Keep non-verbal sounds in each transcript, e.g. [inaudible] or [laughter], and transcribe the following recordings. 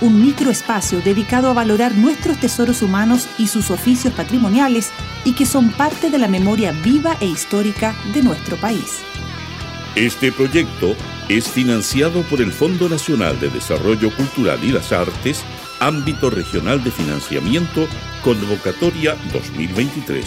un microespacio dedicado a valorar nuestros tesoros humanos y sus oficios patrimoniales y que son parte de la memoria viva e histórica de nuestro país. Este proyecto es financiado por el Fondo Nacional de Desarrollo Cultural y las Artes, ámbito regional de financiamiento, convocatoria 2023.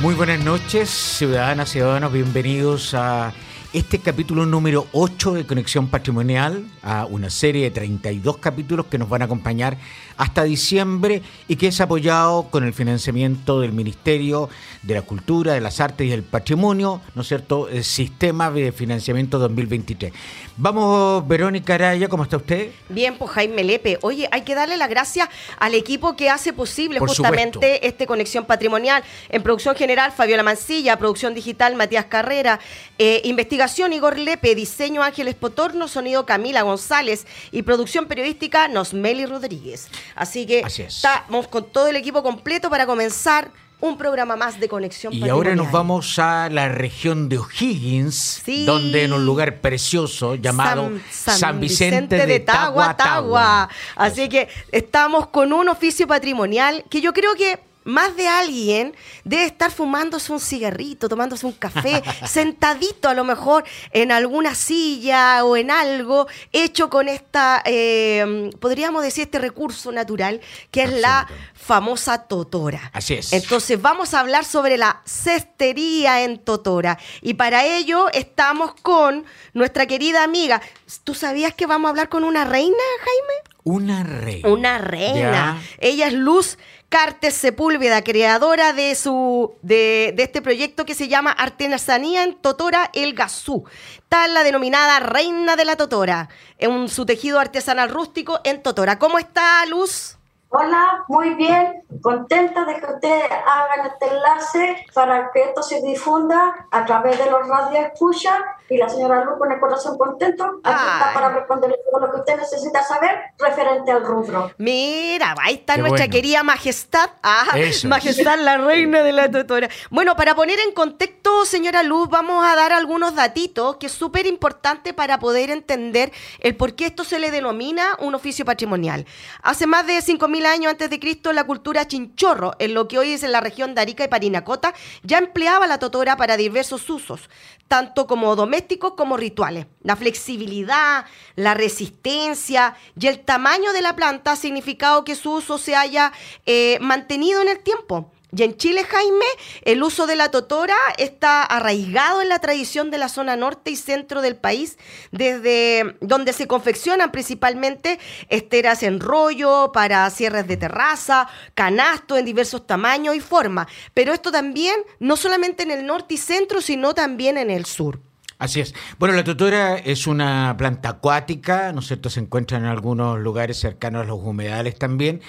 Muy buenas noches, ciudadanas y ciudadanos, bienvenidos a este capítulo número 8 de Conexión Patrimonial, a una serie de 32 capítulos que nos van a acompañar hasta diciembre y que es apoyado con el financiamiento del Ministerio de la Cultura, de las Artes y del Patrimonio, ¿no es cierto?, el Sistema de Financiamiento 2023. Vamos, Verónica Araya, ¿cómo está usted? Bien, pues Jaime Lepe. Oye, hay que darle las gracias al equipo que hace posible justamente este Conexión Patrimonial. En producción general, Fabiola Mancilla, producción digital, Matías Carrera, eh, investigación, Igor Lepe, diseño, Ángeles Potorno, sonido, Camila González y producción periodística, Nosmeli Rodríguez. Así que estamos con todo el equipo completo para comenzar un programa más de conexión. Y ahora nos vamos a la región de O'Higgins, donde en un lugar precioso llamado San, Vicente, de, Tagua, Tagua. Así que estamos con un oficio patrimonial que yo creo que más de alguien debe estar fumándose un cigarrito, tomándose un café, [laughs] sentadito a lo mejor en alguna silla o en algo hecho con esta, eh, podríamos decir, este recurso natural que es la famosa totora. Así es. Entonces vamos a hablar sobre la cestería en totora. Y para ello estamos con nuestra querida amiga. ¿Tú sabías que vamos a hablar con una reina, Jaime? Una reina. Una reina. Ella es Luz Cartes Sepúlveda, creadora de, su, de, este proyecto que se llama Artesanía en Totora El Gazú. Tal la denominada Reina de la Totora, en su tejido artesanal rústico en Totora. ¿Cómo está, Luz? Hola, muy bien, contenta de que ustedes hagan este enlace para que esto se difunda a través de los radios escucha y la señora Luz con el corazón contento aquí está para responderle todo lo que usted necesita saber referente al rubro. Mira, ahí está nuestra querida majestad, ah, majestad la reina de la tutora. Bueno, para poner en contexto, señora Luz, vamos a dar algunos datitos que es súper importante para poder entender el por qué esto se le denomina un oficio patrimonial. Hace más de 5.000 años antes de Cristo, la cultura chinchorro, en lo que hoy es en la región de Arica y Parinacota, ya empleaba la totora para diversos usos, tanto como domésticos como rituales. La flexibilidad, la resistencia y el tamaño de la planta ha significado que su uso se haya eh, mantenido en el tiempo. Y en Chile, Jaime, el uso de la totora está arraigado en la tradición de la zona norte y centro del país, desde donde se confeccionan principalmente esteras en rollo para cierres de terraza, canastos en diversos tamaños y formas. Pero esto también, no solamente en el norte y centro, sino también en el sur. Así es. Bueno, la totora es una planta acuática, ¿no es cierto? Se encuentra en algunos lugares cercanos a los humedales también.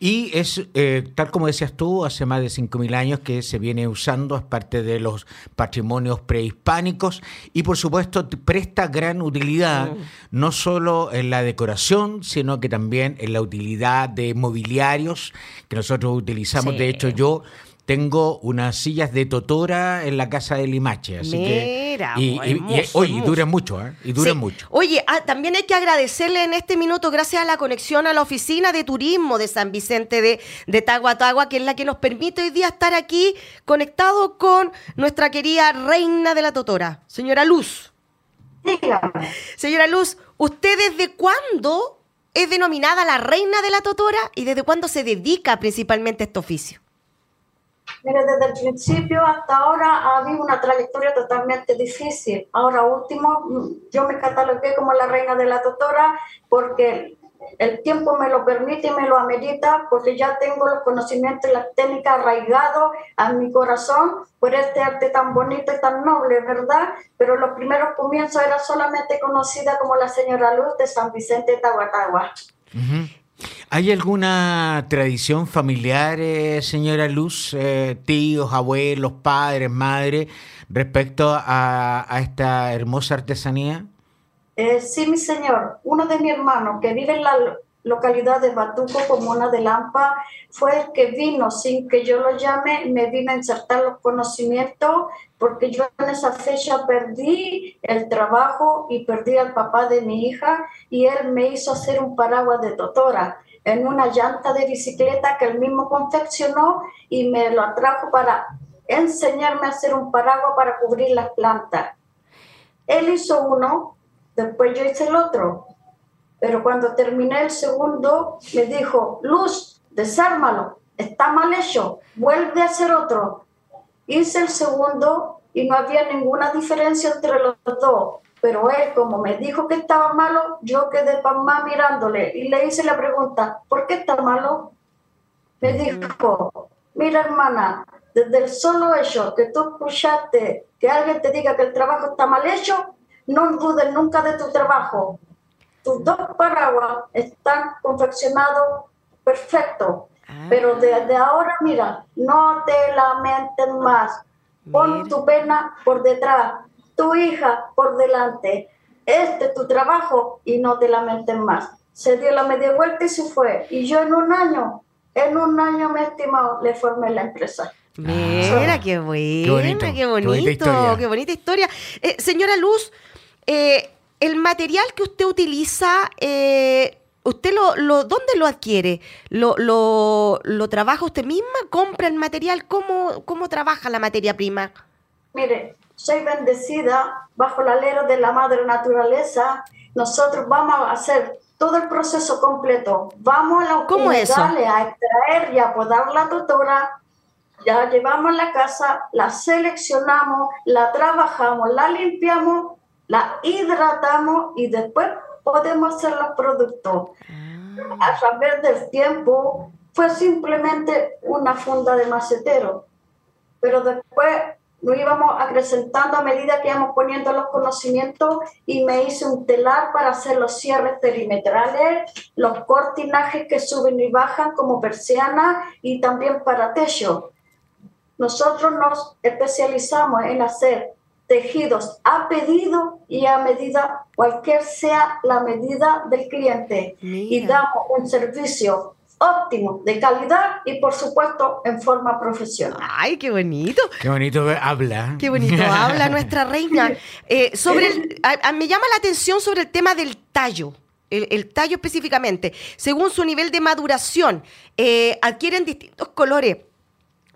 Y es, eh, tal como decías tú, hace más de 5.000 años que se viene usando, es parte de los patrimonios prehispánicos y por supuesto presta gran utilidad, mm. no solo en la decoración, sino que también en la utilidad de mobiliarios que nosotros utilizamos. De hecho, yo tengo unas sillas de totora en la casa de Limache. Así Mira, que, y, oye, duran mucho, ¿eh? Y duran mucho. Oye, ah, también hay que agradecerle en este minuto, gracias a la conexión a la oficina de turismo de San Vicente de, de Tagua, que es la que nos permite hoy día estar aquí conectados con nuestra querida reina de la totora, señora Luz. Dígame. Señora Luz, ¿usted desde cuándo es denominada la reina de la totora y desde cuándo se dedica principalmente a este oficio? Mire, desde el principio hasta ahora ha habido una trayectoria totalmente difícil. Ahora último, yo me catalogué como la reina de la doctora porque el tiempo me lo permite y me lo amerita porque ya tengo los conocimientos y las técnicas arraigados a mi corazón por este arte tan bonito y tan noble, ¿verdad? Pero los primeros comienzos era solamente conocida como la señora Luz de San Vicente Tahuatahua. ¿Hay alguna tradición familiar, eh, señora Luz, eh, tíos, abuelos, padres, madres, respecto a, esta hermosa artesanía? Eh, sí, mi señor. Uno de mis hermanos que vive en la localidad de Batuco, comuna de Lampa, fue el que vino sin que yo lo llame, me vino a insertar los conocimientos, porque yo en esa fecha perdí el trabajo y perdí al papá de mi hija, y él me hizo hacer un paraguas de totora en una llanta de bicicleta que él mismo confeccionó y me lo atrajo para enseñarme a hacer un paraguas para cubrir las plantas. Él hizo uno, después yo hice el otro pero cuando terminé el segundo, me dijo, Luz, desármalo, está mal hecho, vuelve a hacer otro. Hice el segundo y no había ninguna diferencia entre los dos. Pero él, como me dijo que estaba malo, yo quedé más mirándole y le hice la pregunta, ¿por qué está malo? Me dijo, mira hermana, desde el solo hecho que tú escuchaste que alguien te diga que el trabajo está mal hecho, no dudes nunca de tu trabajo tus dos paraguas están confeccionados perfecto, ah. pero desde ahora, mira, no te lamentes más. Pon tu pena por detrás, tu hija por delante. Este es tu trabajo y no te lamentes más. Se dio la media vuelta y se fue. Y yo en un año, en un año, me estimado, le formé la empresa. Mira, qué buena, qué bonito, qué bonita historia. Eh, señora Luz, eh, el material que usted utiliza, eh, ¿usted lo, lo, dónde lo adquiere? ¿Lo, lo, lo trabaja usted misma? ¿Compra el material? ¿Cómo, ¿Cómo trabaja la materia prima? Mire, soy bendecida bajo la alero de la madre naturaleza. Nosotros vamos a hacer todo el proceso completo. Vamos a la ¿Cómo eso? a extraer y a podar la tutora. Ya llevamos a la casa, la seleccionamos, la trabajamos, la limpiamos la hidratamos y después podemos hacer los productos. Ah. A través del tiempo fue simplemente una funda de macetero, pero después nos íbamos acrecentando a medida que íbamos poniendo los conocimientos y me hice un telar para hacer los cierres perimetrales, los cortinajes que suben y bajan como persiana y también para techo. Nosotros nos especializamos en hacer tejidos a pedido y a medida, cualquier sea la medida del cliente. Y damos un servicio óptimo, de calidad y por supuesto en forma profesional. ¡Ay, qué bonito! ¡Qué bonito habla! ¡Qué bonito [laughs] habla nuestra reina! Eh, sobre me llama la atención sobre el tema del tallo. El, tallo específicamente, según su nivel de maduración, eh, adquieren distintos colores.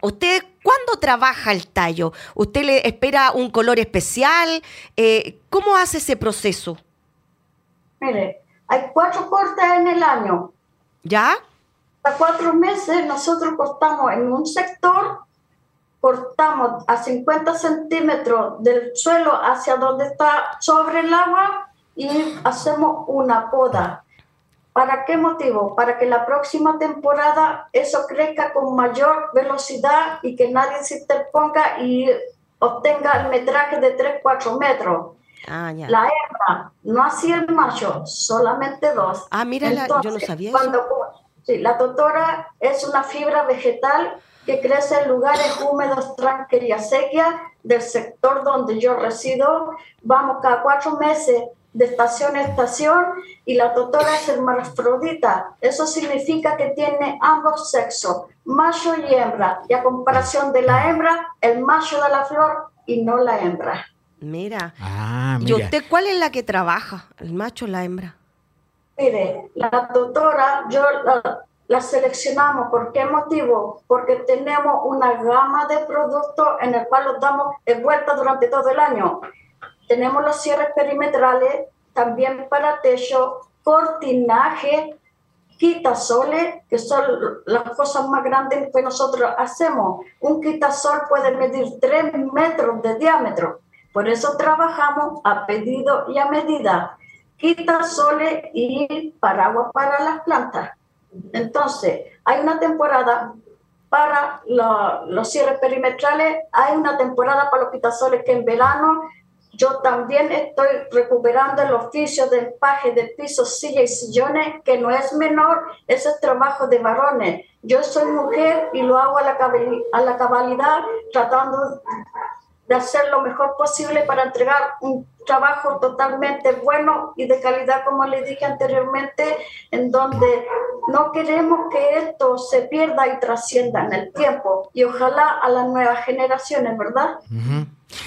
¿Usted cuándo trabaja el tallo? ¿Usted le espera un color especial? Eh, ¿Cómo hace ese proceso? Mire, hay cuatro cortes en el año. ¿Ya? A cuatro meses nosotros cortamos en un sector, cortamos a 50 centímetros del suelo hacia donde está sobre el agua y hacemos una poda. ¿Para qué motivo? Para que la próxima temporada eso crezca con mayor velocidad y que nadie se interponga y obtenga el metraje de 3-4 metros. Ah, la hembra, no así el macho, solamente dos. Ah, mira, yo no sabía cuando, Sí, la totora es una fibra vegetal que crece en lugares húmedos, tranques y acequias del sector donde yo resido. Vamos cada cuatro meses de estación a estación y la totora es hermafrodita. Eso significa que tiene ambos sexos, macho y hembra. Y a comparación de la hembra, el macho da la flor y no la hembra. Mira. Ah, ¿Y usted cuál es la que trabaja? ¿El macho o la hembra? Mire, la totora, yo la, la seleccionamos. ¿Por qué motivo? Porque tenemos una gama de productos en el cual los damos vuelta durante todo el año. Tenemos los cierres perimetrales, también para techo, cortinaje, quitasoles, que son las cosas más grandes que nosotros hacemos. Un quitasol puede medir 3 metros de diámetro. Por eso trabajamos a pedido y a medida. Quitasoles y paraguas para las plantas. Entonces, hay una temporada para los cierres perimetrales, hay una temporada para los quitasoles que en verano yo también estoy recuperando el oficio de empaje de pisos, sillas y sillones, que no es menor, ese es trabajo de varones. Yo soy mujer y lo hago a la, a la cabalidad, tratando de hacer lo mejor posible para entregar un trabajo totalmente bueno y de calidad, como le dije anteriormente, en donde no queremos que esto se pierda y trascienda en el tiempo y ojalá a las nuevas generaciones, ¿verdad?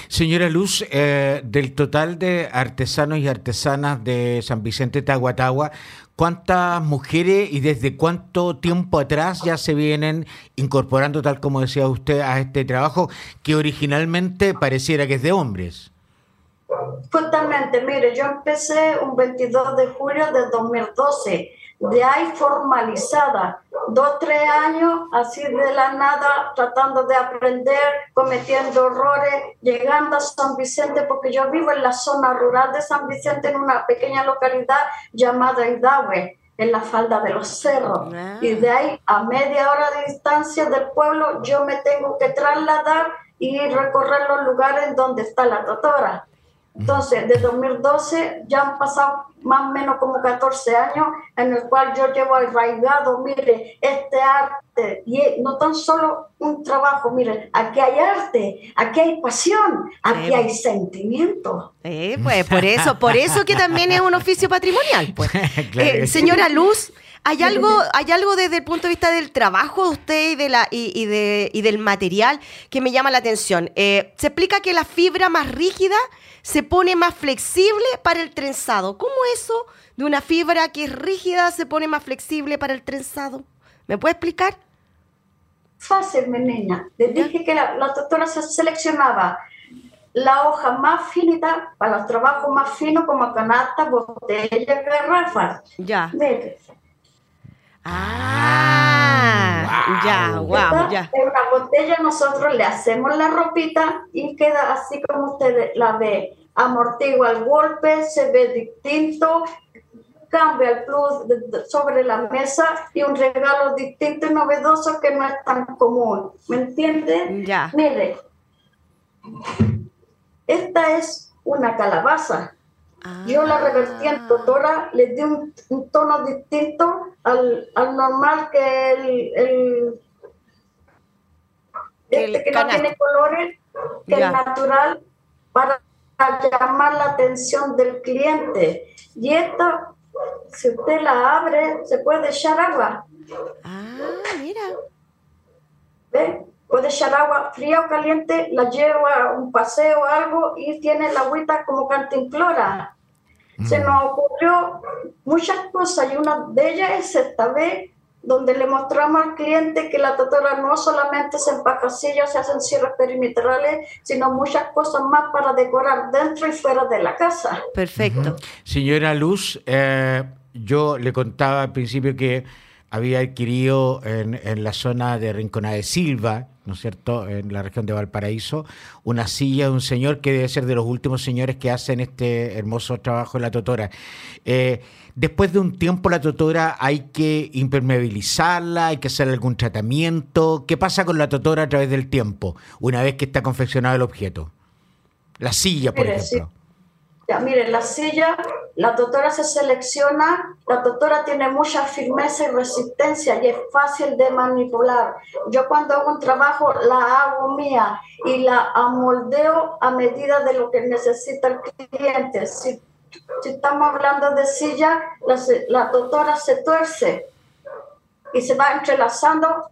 Señora Luz, eh, del total de artesanos y artesanas de San Vicente Tahuatahua, ¿cuántas mujeres y desde cuánto tiempo atrás ya se vienen incorporando, tal como decía usted, a este trabajo que originalmente pareciera que es de hombres? Justamente, mire, yo empecé un 22 de julio de 2012 de ahí formalizada, dos, tres años así de la nada, tratando de aprender, cometiendo errores, llegando a San Vicente, porque yo vivo en la zona rural de San Vicente, en una pequeña localidad llamada Hidahue en la falda de los cerros. Y de ahí a media hora de distancia del pueblo, yo me tengo que trasladar y recorrer los lugares donde está la doctora. Entonces, de 2012 ya han pasado más o menos como 14 años en el cual yo llevo arraigado, mire, este arte, y no tan solo un trabajo, mire, aquí hay arte, aquí hay pasión, aquí hay sentimiento. Eh, pues por eso, por eso que también es un oficio patrimonial. Pues. [laughs] Eh, señora Luz, ¿Hay algo, hay algo desde el punto de vista del trabajo de usted y, de la, y, de, y del material que me llama la atención? Eh, se explica que la fibra más rígida se pone más flexible para el trenzado. ¿Cómo eso de una fibra que es rígida se pone más flexible para el trenzado? ¿Me puede explicar? Fácil, mi niña. Le dije que la, doctora se seleccionaba la hoja más finita para los trabajos más finos como canasta, botellas, garrafas. Ya. Ah, ya, wow, ya. En una botella nosotros le hacemos la ropita y queda así como usted la ve. Amortigua el golpe, se ve distinto, cambia el plus sobre la mesa y un regalo distinto y novedoso que no es tan común. ¿Me entiende? Ya. Mire, esta es una calabaza. Yo la revertí en totora, le di un, tono distinto al, normal que el, el, este que no tiene colores, que el natural, para llamar la atención del cliente. Y esta, si usted la abre, se puede echar agua. Ah, mira. ¿Ve? Puede echar agua fría o caliente, la lleva a un paseo o algo y tiene la agüita como cantimplora. Se nos ocurrió muchas cosas y una de ellas es esta vez donde le mostramos al cliente que la totora no solamente se empaca sillas, se hacen cierres perimetrales, sino muchas cosas más para decorar dentro y fuera de la casa. Perfecto. Señora Luz, eh, yo le contaba al principio que había adquirido en, en la zona de Rincona de Silva, ¿no es cierto?, en la región de Valparaíso, una silla de un señor que debe ser de los últimos señores que hacen este hermoso trabajo en la totora. Eh, después de un tiempo la totora hay que impermeabilizarla, hay que hacer algún tratamiento. ¿Qué pasa con la totora a través del tiempo, una vez que está confeccionado el objeto? La silla, por ejemplo. Ya, miren, la silla, la tutora se selecciona, la tutora tiene mucha firmeza y resistencia y es fácil de manipular. Yo cuando hago un trabajo la hago mía y la amoldeo a medida de lo que necesita el cliente. Si, estamos hablando de silla, la, la tutora se tuerce y se va entrelazando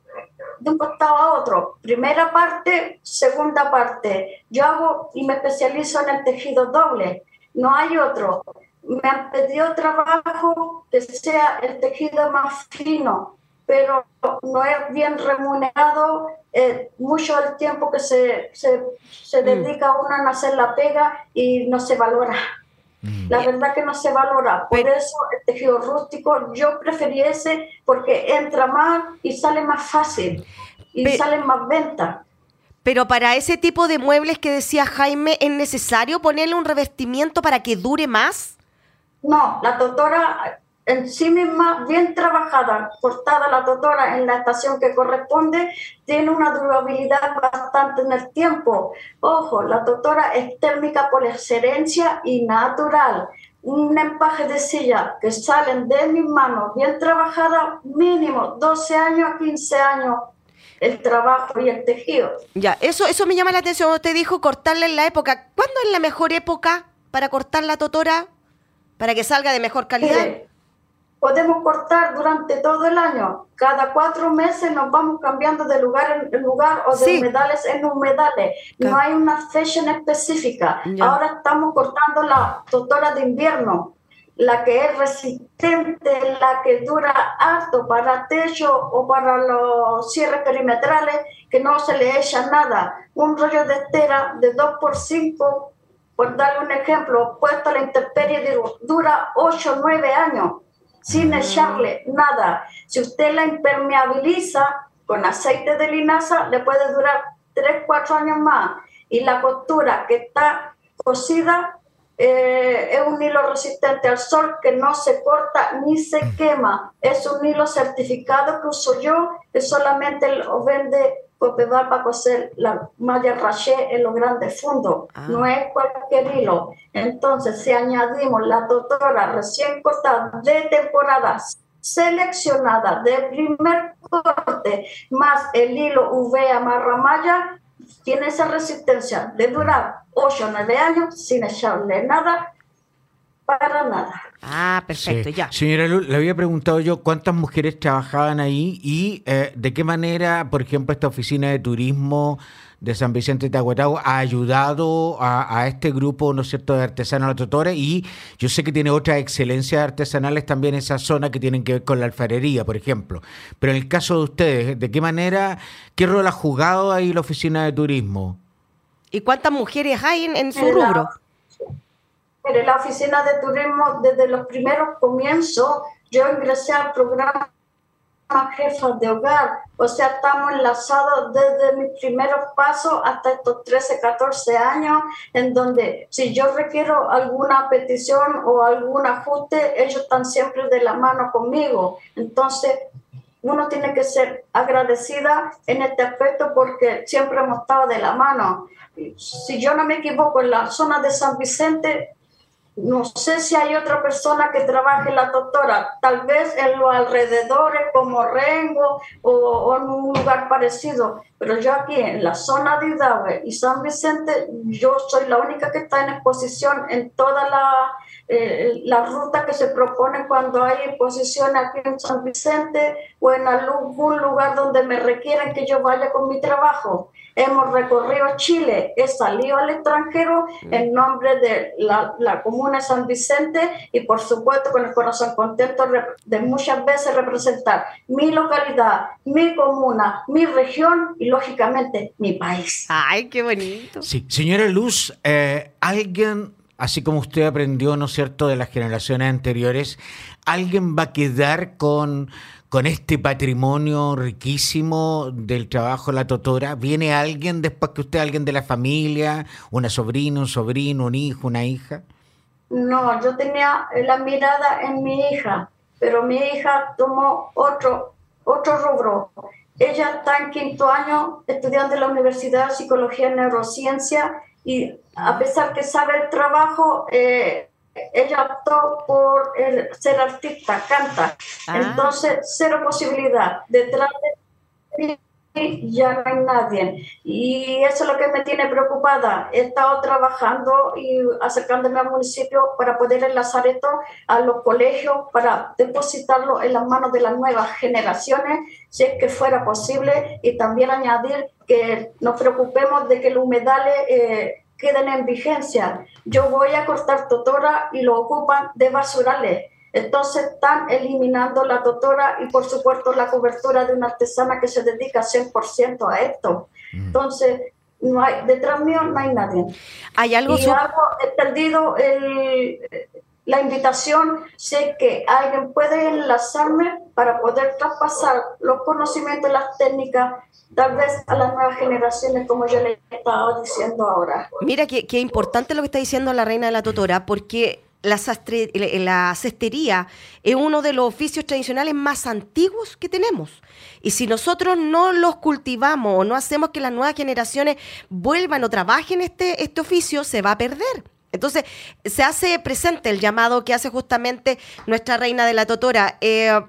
de un costado a otro. Primera parte, segunda parte. Yo hago y me especializo en el tejido doble no hay otro. Me han pedido trabajo que sea el tejido más fino, pero no es bien remunerado. Eh, mucho el tiempo que se, se, se mm. dedica uno a hacer la pega y no se valora. Mm. La verdad que no se valora. Por eso el tejido rústico yo preferiese porque entra más y sale más fácil y sale más venta. Pero para ese tipo de muebles que decía Jaime, ¿es necesario ponerle un revestimiento para que dure más? No, la doctora en sí misma, bien trabajada, cortada la totora en la estación que corresponde, tiene una durabilidad bastante en el tiempo. Ojo, la totora es térmica por excelencia y natural. Un empaje de silla que salen de mis manos bien trabajada, mínimo 12 años a 15 años el trabajo y el tejido. Ya, eso, eso me llama la atención. Usted dijo cortarla en la época. ¿Cuándo es la mejor época para cortar la totora? Para que salga de mejor calidad podemos cortar durante todo el año. Cada cuatro meses nos vamos cambiando de lugar en lugar o de humedales en humedales. No hay una fecha específica. Ahora estamos cortando la totora de invierno, la que es resistente, la que dura alto para techo o para los cierres perimetrales, que no se le echa nada. Un rollo de estera de 2 por 5 por darle un ejemplo, puesto a la intemperie dura 8 o 9 años sin echarle nada. Si usted la impermeabiliza con aceite de linaza, le puede durar 3, 4 años más. Y la costura que está cosida eh, es un hilo resistente al sol que no se corta ni se quema. Es un hilo certificado que uso yo, que solamente lo vende va para coser la malla raché en los grandes fondos. Ah. No es cualquier hilo. Entonces, si añadimos la totora recién cortada de temporada seleccionada de primer corte, más el hilo UV amarra malla, tiene esa resistencia de durar 8 o 9 años sin echarle nada para nada. Ah, perfecto, ya. Señora Luz, le había preguntado yo cuántas mujeres trabajaban ahí y eh, de qué manera, por ejemplo, esta oficina de turismo de San Vicente de Aguatagua ha ayudado a, este grupo, ¿no es cierto?, de artesanos tutores y yo sé que tiene otras excelencias artesanales también en esa zona que tienen que ver con la alfarería, por ejemplo. Pero en el caso de ustedes, ¿de qué manera, qué rol ha jugado ahí la oficina de turismo? ¿Y cuántas mujeres hay en su rubro? En la oficina de turismo desde los primeros comienzos. Yo ingresé al programa Jefas de Hogar, o sea, estamos enlazados desde mis primeros pasos hasta estos 13, 14 años, en donde si yo requiero alguna petición o algún ajuste, ellos están siempre de la mano conmigo. Entonces, uno tiene que ser agradecida en este aspecto porque siempre hemos estado de la mano. Si yo no me equivoco, en la zona de San Vicente no sé si hay otra persona que trabaje la doctora, tal vez en los alrededores como Rengo o, en un lugar parecido, pero yo aquí en la zona de Hidalgo y San Vicente, yo soy la única que está en exposición en toda la, eh, la ruta que se propone cuando hay exposición aquí en San Vicente o en algún lugar donde me requieren que yo vaya con mi trabajo. Hemos recorrido Chile, he salido al extranjero mm. en nombre de la, la, comuna de San Vicente y por supuesto con el corazón contento de muchas veces representar mi localidad, mi comuna, mi región y lógicamente mi país. ¡Ay, qué bonito! Sí, señora Luz, eh, alguien, así como usted aprendió, ¿no es cierto?, de las generaciones anteriores, ¿alguien va a quedar con con este patrimonio riquísimo del trabajo de la totora? ¿Viene alguien después que usted, alguien de la familia, una sobrina, un sobrino, un hijo, una hija? No, yo tenía la mirada en mi hija, pero mi hija tomó otro, otro rubro. Ella está en quinto año estudiando en la Universidad de Psicología y Neurociencia y a pesar que sabe el trabajo, eh, ella optó por ser artista, canta. Ah. Entonces, cero posibilidad. Detrás de ya no hay nadie. Y eso es lo que me tiene preocupada. He estado trabajando y acercándome al municipio para poder enlazar esto a los colegios, para depositarlo en las manos de las nuevas generaciones, si es que fuera posible, y también añadir que nos preocupemos de que los humedales... Eh, queden en vigencia. Yo voy a cortar totora y lo ocupan de basurales. Entonces están eliminando la totora y por supuesto la cobertura de una artesana que se dedica 100% a esto. Mm. Entonces, no hay, detrás mío no hay nadie. Hay algo... Y hago, he perdido el, la invitación, sé que alguien puede enlazarme para poder traspasar los conocimientos, las técnicas, tal vez a las nuevas generaciones, como yo le estaba diciendo ahora. Mira, qué, importante lo que está diciendo la reina de la Totora, porque la, la, cestería es uno de los oficios tradicionales más antiguos que tenemos. Y si nosotros no los cultivamos o no hacemos que las nuevas generaciones vuelvan o trabajen este, este oficio, se va a perder. Entonces, se hace presente el llamado que hace justamente nuestra reina de la Totora. Eh,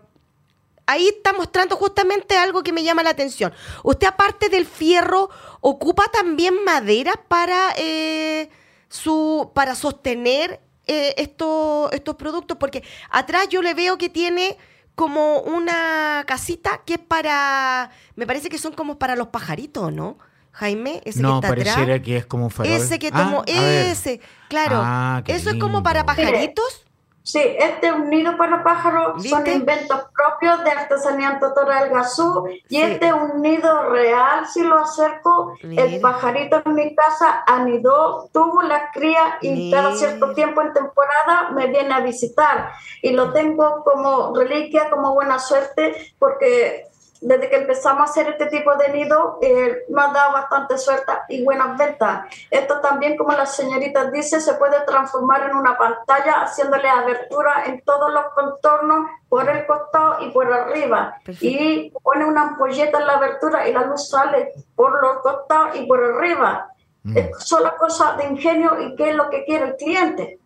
ahí está mostrando justamente algo que me llama la atención. Usted, aparte del fierro, ocupa también madera para, eh, su, para sostener eh, estos, estos productos, porque atrás yo le veo que tiene como una casita que es para, me parece que son como para los pajaritos, ¿no? Jaime, ese no, que está pareciera que es como un farol. Ese que tomó, ah, ese, claro. Ah, ¿Eso es como para pajaritos? Sí, este es un nido para pájaros, son inventos propios de artesanía Totora del Gazú, y este es un nido real, si lo acerco, el pajarito en mi casa anidó, tuvo la cría y cada cierto tiempo en temporada me viene a visitar. Y lo tengo como reliquia, como buena suerte, porque desde que empezamos a hacer este tipo de nido, eh, nos ha dado bastante suerte y buenas ventas. Esto también, como la señorita dice, se puede transformar en una pantalla haciéndole abertura en todos los contornos, por el costado y por arriba. Y pone una ampolleta en la abertura y la luz sale por los costados y por arriba. Mm. Es solo cosa de ingenio y qué es lo que quiere el cliente.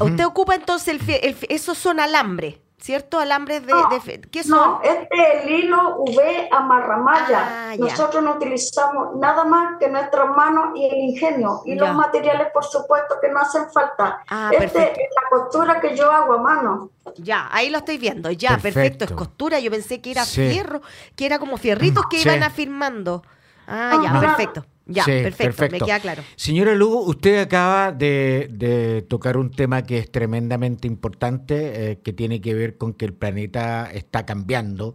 Usted ocupa entonces el, el, esos son alambre. ¿Cierto? Alambres de... No, ¿Qué son? No, este es el hilo V amarramalla. Ah, Nosotros no utilizamos nada más que nuestras manos y el ingenio. Y los materiales, por supuesto, que no hacen falta. Ah, este es la costura que yo hago a mano. Ya, ahí lo estoy viendo. Ya, perfecto. Es costura. Yo pensé que era fierro, que era como fierritos que iban afirmando. Ah, ya, perfecto. Ya, perfecto, me queda claro. Señora Lugo, usted acaba de, tocar un tema que es tremendamente importante, eh, que tiene que ver con que el planeta está cambiando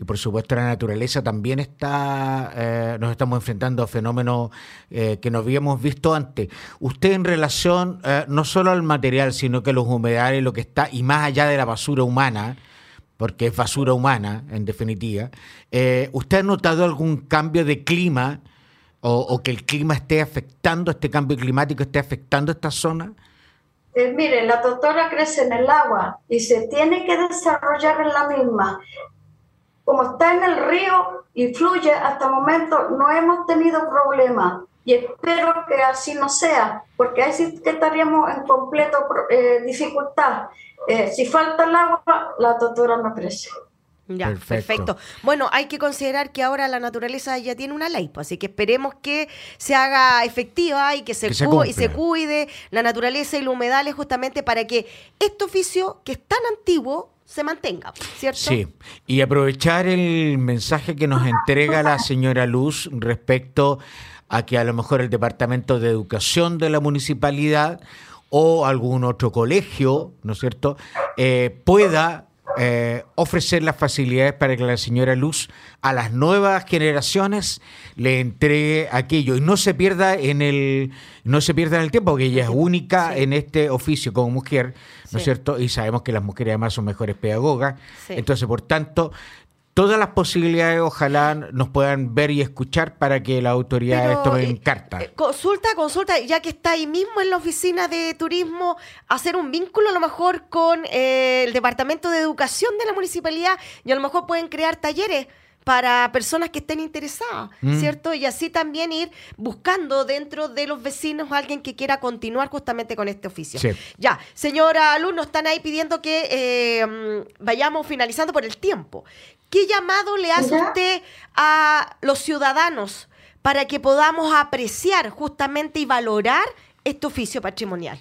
y por supuesto la naturaleza también está, eh, nos estamos enfrentando a fenómenos eh, que no habíamos visto antes. Usted en relación no solo al material, sino que los humedales, lo que está, y más allá de la basura humana, porque es basura humana en definitiva, ¿usted ha notado algún cambio de clima? O, que el clima esté afectando, este cambio climático esté afectando esta zona? Eh, mire, la doctora crece en el agua y se tiene que desarrollar en la misma. Como está en el río y fluye, hasta el momento no hemos tenido problemas y espero que así no sea, porque ahí sí que estaríamos en completo eh, dificultad. Eh, si falta el agua, la doctora no crece. Ya, perfecto. Bueno, hay que considerar que ahora la naturaleza ya tiene una ley, pues, así que esperemos que se haga efectiva y que se, y se cuide la naturaleza y los humedales justamente para que este oficio que es tan antiguo se mantenga, ¿cierto? Sí, y aprovechar el mensaje que nos entrega la señora Luz respecto a que a lo mejor el Departamento de Educación de la municipalidad o algún otro colegio, ¿no es cierto?, eh, pueda eh, ofrecer las facilidades para que la señora Luz a las nuevas generaciones le entregue aquello. Y no se pierda en el no se pierda en el tiempo porque ella es única en este oficio como mujer no es cierto y sabemos que las mujeres además son mejores pedagogas. Entonces por tanto todas las posibilidades ojalá nos puedan ver y escuchar para que las autoridades tomen eh, carta. Eh, consulta, consulta, ya que está ahí mismo en la oficina de turismo, hacer un vínculo a lo mejor con eh, el Departamento de Educación de la municipalidad y a lo mejor pueden crear talleres para personas que estén interesadas, mm. ¿cierto? Y así también ir buscando dentro de los vecinos a alguien que quiera continuar justamente con este oficio. Ya, señora Luz, nos están ahí pidiendo que vayamos finalizando por el tiempo. ¿Qué llamado le hace usted a los ciudadanos para que podamos apreciar justamente y valorar este oficio patrimonial?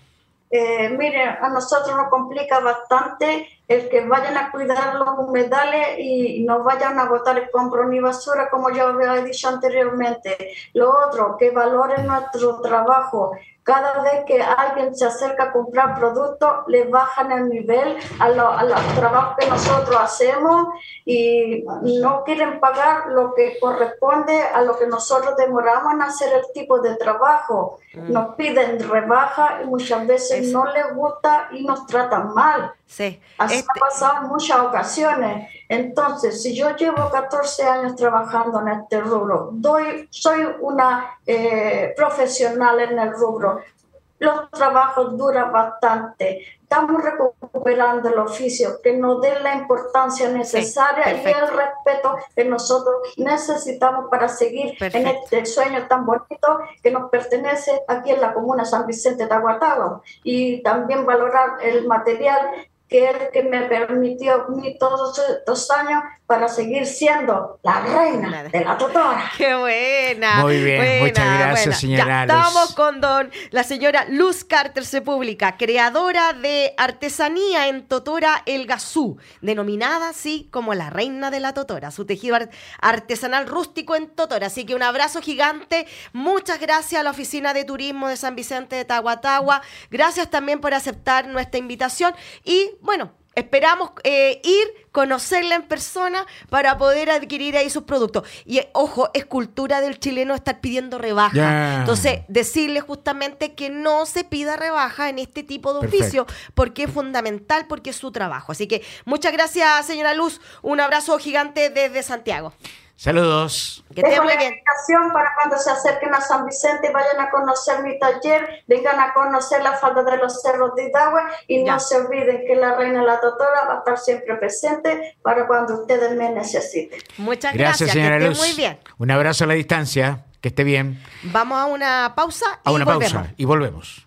Eh, mire, a nosotros nos complica bastante el que vayan a cuidar los humedales y no vayan a botar el compro ni basura, como ya había dicho anteriormente. Lo otro, que valoren nuestro trabajo. Cada vez que alguien se acerca a comprar productos, le bajan el nivel a, los trabajos que nosotros hacemos y no quieren pagar lo que corresponde a lo que nosotros demoramos en hacer el tipo de trabajo. Mm. Nos piden rebaja y muchas veces no les gusta y nos tratan mal. Sí. Así ha este pasado en muchas ocasiones. Entonces, si yo llevo 14 años trabajando en este rubro, doy, soy una eh, profesional en el rubro, los trabajos duran bastante, estamos recuperando el oficio, que nos dé la importancia necesaria y el respeto que nosotros necesitamos para seguir en este sueño tan bonito que nos pertenece aquí en la comuna San Vicente de Aguatagua. Y también valorar el material que que me permitió mí todos estos años para seguir siendo la reina de la tutora. [laughs] ¡Qué buena! Muy bien, muchas gracias, señora Estamos con don, la señora Luz Carter Sepública, creadora de artesanía en Totora El Gazú, denominada así como la reina de la Totora, su tejido artesanal rústico en Totora. Así que un abrazo gigante, muchas gracias a la Oficina de Turismo de San Vicente de Tahuatagua, gracias también por aceptar nuestra invitación y bueno, Esperamos eh, ir, conocerla en persona para poder adquirir ahí sus productos. Y ojo, es cultura del chileno estar pidiendo rebaja. Entonces, decirle justamente que no se pida rebaja en este tipo de oficio, porque es fundamental, porque es su trabajo. Así que muchas gracias, señora Luz. Un abrazo gigante desde Santiago. Saludos. Que Dejo muy bien. para cuando se acerquen a San Vicente, vayan a conocer mi taller, vengan a conocer la falda de los cerros de Idagua y no se olviden que la reina la doctora va a estar siempre presente para cuando ustedes me necesiten. Muchas gracias, señora Luz. muy bien. Un abrazo a la distancia, que esté bien. Vamos a una pausa a una pausa y volvemos.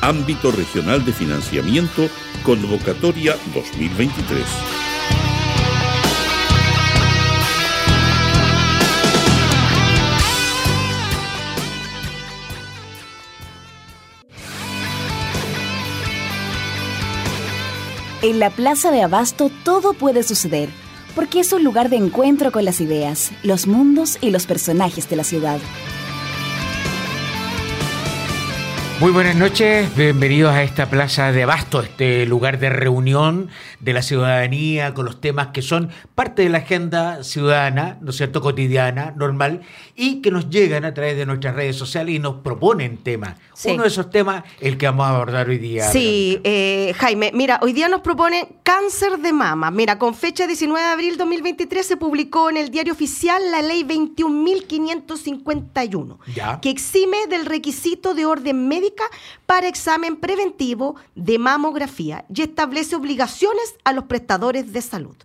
Ámbito Regional de Financiamiento, Convocatoria 2023. En la Plaza de Abasto todo puede suceder, porque es un lugar de encuentro con las ideas, los mundos y los personajes de la ciudad. Muy buenas noches, bienvenidos a esta plaza de Abasto, este lugar de reunión de la ciudadanía con los temas que son parte de la agenda ciudadana, ¿no es cierto?, cotidiana, normal, y que nos llegan a través de nuestras redes sociales y nos proponen temas. Uno de esos temas, el que vamos a abordar hoy día. Sí, eh, Jaime, mira, hoy día nos proponen cáncer de mama. Mira, con fecha 19 de abril 2023 se publicó en el diario oficial la ley 21.551, que exime del requisito de orden para examen preventivo de mamografía y establece obligaciones a los prestadores de salud.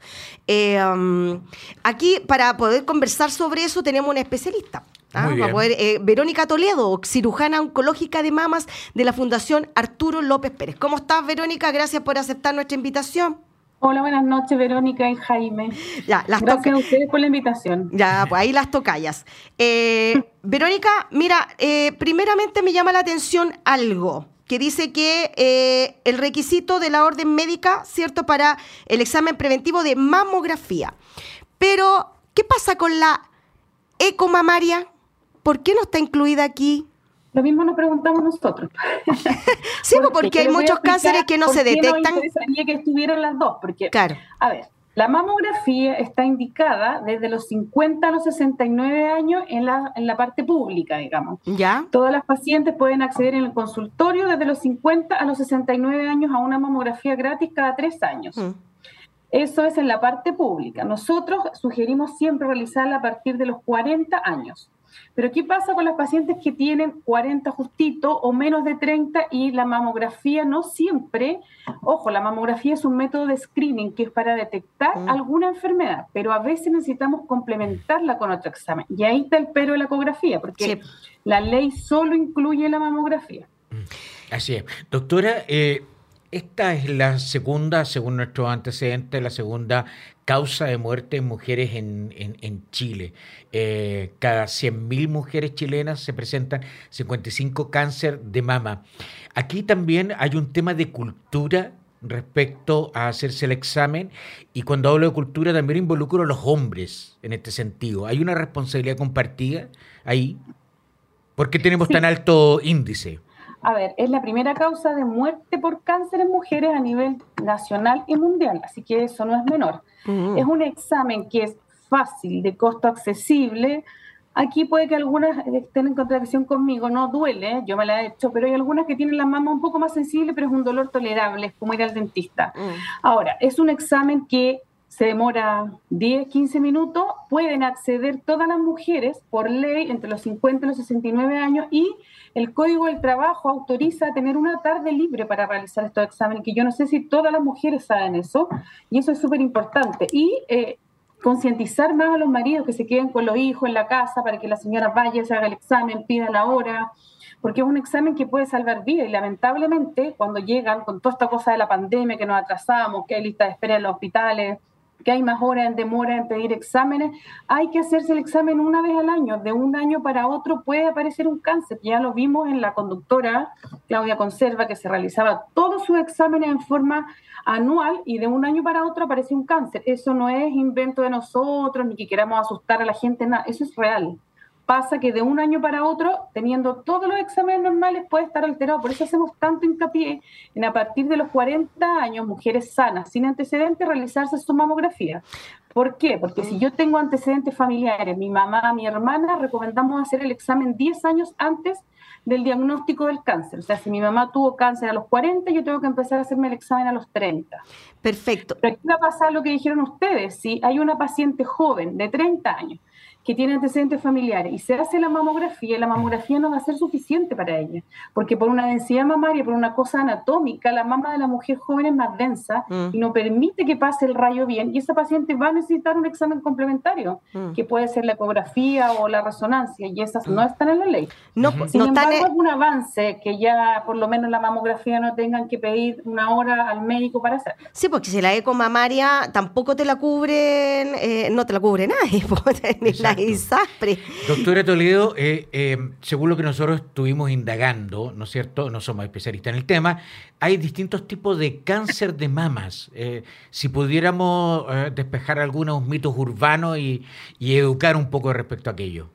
Eh, um, aquí, para poder conversar sobre eso, tenemos un especialista. ¿ah? Eh, Verónica Toledo, cirujana oncológica de mamas de la Fundación Arturo López Pérez. ¿Cómo estás, Verónica? Gracias por aceptar nuestra invitación. Hola, buenas noches, Verónica y Jaime. Ya, las Gracias a ustedes por la invitación. Ya, pues ahí las tocallas. Eh, [laughs] Verónica, mira, primeramente me llama la atención algo que dice que el requisito de la orden médica, ¿cierto?, para el examen preventivo de mamografía. Pero, ¿qué pasa con la ecomamaria? ¿Por qué no está incluida aquí? Lo mismo nos preguntamos nosotros. [laughs] sí, pues, porque, hay muchos cánceres que no se detectan. Nos que estuvieran las dos, porque, claro. a ver, la mamografía está indicada desde los 50 a los 69 años en la, en la parte pública, digamos. ¿Ya? Todas las pacientes pueden acceder en el consultorio desde los 50 a los 69 años a una mamografía gratis cada tres años. Mm. Eso es en la parte pública. Nosotros sugerimos siempre realizarla a partir de los 40 años. Pero ¿qué pasa con las pacientes que tienen 40 justito o menos de 30 y la mamografía no siempre, ojo, la mamografía es un método de screening que es para detectar mm. alguna enfermedad, pero a veces necesitamos complementarla con otro examen. Y ahí está el pero de la ecografía, porque la ley solo incluye la mamografía. Mm. Así es. Doctora, eh, esta es la segunda, según nuestros antecedentes, la segunda causa de muerte en mujeres en, en, Chile. Eh, cada 100.000 mujeres chilenas se presentan 55 cáncer de mama. Aquí también hay un tema de cultura respecto a hacerse el examen y cuando hablo de cultura también involucro a los hombres en este sentido. ¿Hay una responsabilidad compartida ahí? ¿Por qué tenemos tan alto índice? a ver, es la primera causa de muerte por cáncer en mujeres a nivel nacional y mundial, así que eso no es menor. Es un examen que es fácil, de costo accesible. Aquí puede que algunas estén en contradicción conmigo, no duele, yo me la he hecho, pero hay algunas que tienen la mama un poco más sensible, pero es un dolor tolerable, es como ir al dentista. Mm. Ahora, es un examen que se demora 10, 15 minutos, pueden acceder todas las mujeres por ley entre los 50 y los 69 años y el Código del Trabajo autoriza tener una tarde libre para realizar estos exámenes, que yo no sé si todas las mujeres saben eso, y eso es súper importante. Y eh, concientizar más a los maridos que se queden con los hijos en la casa para que la señora vaya, se haga el examen, pida la hora, porque es un examen que puede salvar vidas y lamentablemente cuando llegan con toda esta cosa de la pandemia, que nos atrasamos, que hay lista de espera en los hospitales, que hay más horas en demora en pedir exámenes, hay que hacerse el examen una vez al año. De un año para otro puede aparecer un cáncer. Ya lo vimos en la conductora Claudia Conserva, que se realizaba todos sus exámenes en forma anual y de un año para otro aparece un cáncer. Eso no es invento de nosotros, ni que queramos asustar a la gente, nada. Eso es real pasa que de un año para otro, teniendo todos los exámenes normales, puede estar alterado. Por eso hacemos tanto hincapié en a partir de los 40 años, mujeres sanas, sin antecedentes, realizarse su mamografía. ¿Por qué? Porque si yo tengo antecedentes familiares, mi mamá, mi hermana, recomendamos hacer el examen 10 años antes del diagnóstico del cáncer. O sea, si mi mamá tuvo cáncer a los 40, yo tengo que empezar a hacerme el examen a los 30. Perfecto. Pero aquí va a pasar lo que dijeron ustedes. Si hay una paciente joven de 30 años que tiene antecedentes familiares y se hace la mamografía, la mamografía no va a ser suficiente para ella, porque por una densidad mamaria, por una cosa anatómica, la mama de la mujer joven es más densa mm. y no permite que pase el rayo bien y esa paciente va a necesitar un examen complementario, mm. que puede ser la ecografía o la resonancia y esas no mm. están en la ley. No, Sin no embargo, están un avance que ya por lo menos la mamografía no tengan que pedir una hora al médico para hacer. Sí, porque si la eco mamaria tampoco te la cubren, eh, no te la cubre nadie, [laughs] la Doctora Toledo, eh, eh, según lo que nosotros estuvimos indagando, ¿no es cierto? No somos especialistas en el tema, hay distintos tipos de cáncer de mamas. Eh, si pudiéramos despejar algunos mitos urbanos y, y educar un poco respecto a aquello.